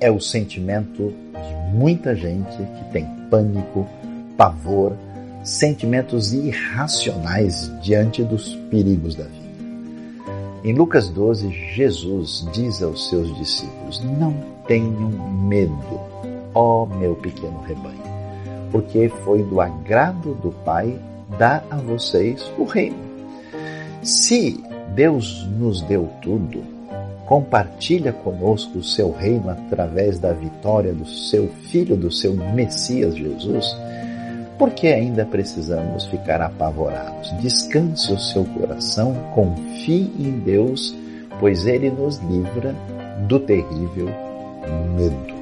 é o sentimento de muita gente que tem pânico, pavor, sentimentos irracionais diante dos perigos da vida. Em Lucas 12, Jesus diz aos seus discípulos: Não tenham medo, ó meu pequeno rebanho, porque foi do agrado do Pai dar a vocês o reino. Se Deus nos deu tudo, compartilha conosco o seu reino através da vitória do seu Filho, do seu Messias Jesus, por que ainda precisamos ficar apavorados? Descanse o seu coração, confie em Deus, pois Ele nos livra do terrível medo.